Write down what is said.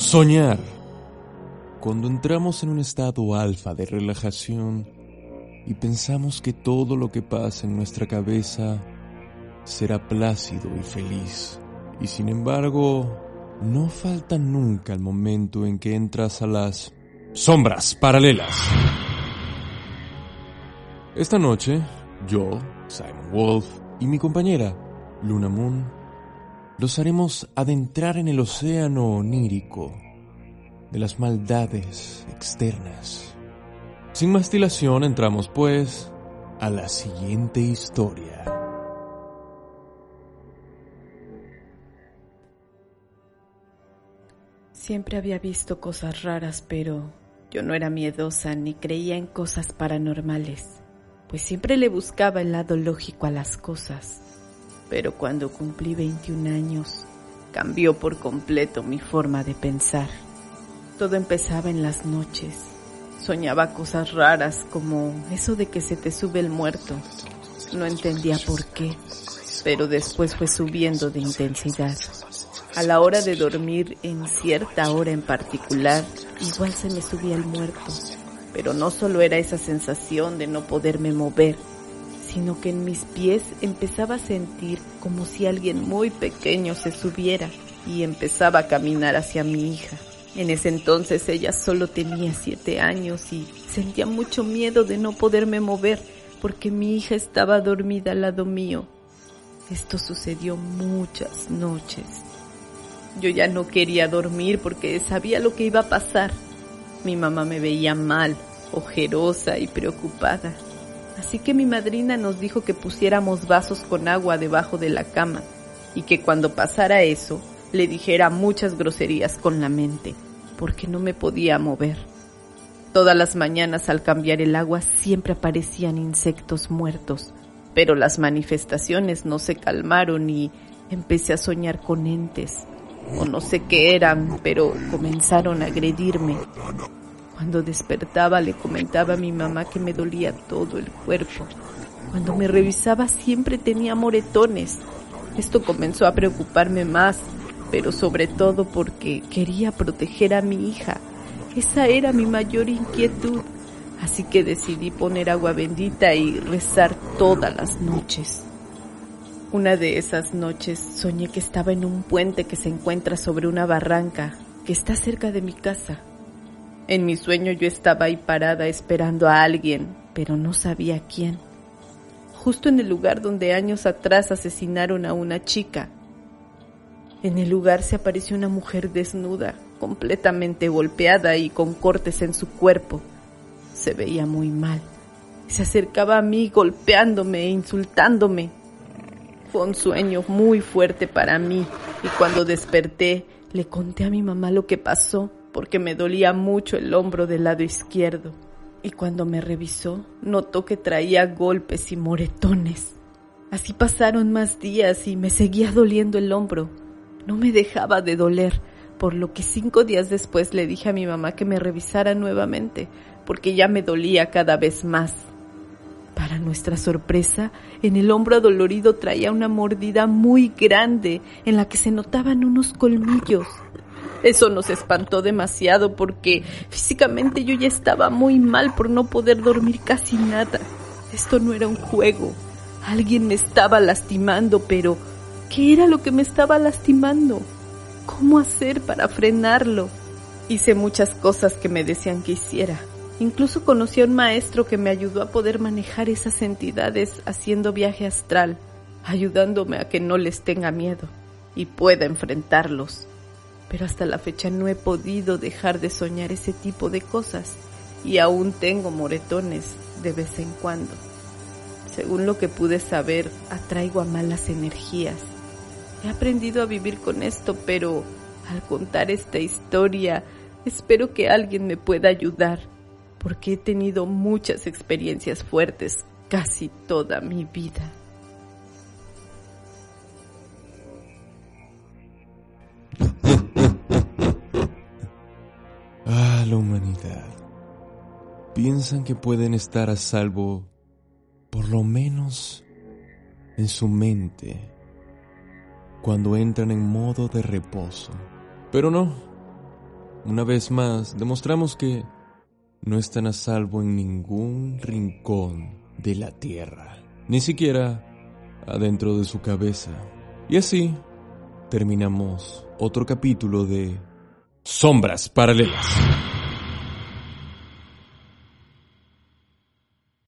Soñar. Cuando entramos en un estado alfa de relajación y pensamos que todo lo que pasa en nuestra cabeza será plácido y feliz. Y sin embargo, no falta nunca el momento en que entras a las sombras paralelas. Esta noche, yo, Simon Wolf y mi compañera, Luna Moon, los haremos adentrar en el océano onírico de las maldades externas. Sin más dilación entramos pues a la siguiente historia. Siempre había visto cosas raras, pero yo no era miedosa ni creía en cosas paranormales, pues siempre le buscaba el lado lógico a las cosas. Pero cuando cumplí 21 años, cambió por completo mi forma de pensar. Todo empezaba en las noches. Soñaba cosas raras como eso de que se te sube el muerto. No entendía por qué, pero después fue subiendo de intensidad. A la hora de dormir, en cierta hora en particular, igual se me subía el muerto. Pero no solo era esa sensación de no poderme mover, sino que en mis pies empezaba a sentir como si alguien muy pequeño se subiera y empezaba a caminar hacia mi hija. En ese entonces ella solo tenía siete años y sentía mucho miedo de no poderme mover porque mi hija estaba dormida al lado mío. Esto sucedió muchas noches. Yo ya no quería dormir porque sabía lo que iba a pasar. Mi mamá me veía mal, ojerosa y preocupada. Así que mi madrina nos dijo que pusiéramos vasos con agua debajo de la cama y que cuando pasara eso le dijera muchas groserías con la mente, porque no me podía mover. Todas las mañanas al cambiar el agua siempre aparecían insectos muertos, pero las manifestaciones no se calmaron y empecé a soñar con entes, o no sé qué eran, pero comenzaron a agredirme. Cuando despertaba le comentaba a mi mamá que me dolía todo el cuerpo. Cuando me revisaba siempre tenía moretones. Esto comenzó a preocuparme más, pero sobre todo porque quería proteger a mi hija. Esa era mi mayor inquietud. Así que decidí poner agua bendita y rezar todas las noches. Una de esas noches soñé que estaba en un puente que se encuentra sobre una barranca que está cerca de mi casa. En mi sueño yo estaba ahí parada esperando a alguien, pero no sabía quién. Justo en el lugar donde años atrás asesinaron a una chica. En el lugar se apareció una mujer desnuda, completamente golpeada y con cortes en su cuerpo. Se veía muy mal. Se acercaba a mí golpeándome e insultándome. Fue un sueño muy fuerte para mí y cuando desperté le conté a mi mamá lo que pasó porque me dolía mucho el hombro del lado izquierdo. Y cuando me revisó, notó que traía golpes y moretones. Así pasaron más días y me seguía doliendo el hombro. No me dejaba de doler, por lo que cinco días después le dije a mi mamá que me revisara nuevamente, porque ya me dolía cada vez más. Para nuestra sorpresa, en el hombro adolorido traía una mordida muy grande en la que se notaban unos colmillos. Eso nos espantó demasiado porque físicamente yo ya estaba muy mal por no poder dormir casi nada. Esto no era un juego. Alguien me estaba lastimando, pero ¿qué era lo que me estaba lastimando? ¿Cómo hacer para frenarlo? Hice muchas cosas que me decían que hiciera. Incluso conocí a un maestro que me ayudó a poder manejar esas entidades haciendo viaje astral, ayudándome a que no les tenga miedo y pueda enfrentarlos pero hasta la fecha no he podido dejar de soñar ese tipo de cosas y aún tengo moretones de vez en cuando. Según lo que pude saber, atraigo a malas energías. He aprendido a vivir con esto, pero al contar esta historia, espero que alguien me pueda ayudar, porque he tenido muchas experiencias fuertes casi toda mi vida. Piensan que pueden estar a salvo, por lo menos en su mente, cuando entran en modo de reposo. Pero no, una vez más, demostramos que no están a salvo en ningún rincón de la Tierra, ni siquiera adentro de su cabeza. Y así terminamos otro capítulo de Sombras Paralelas.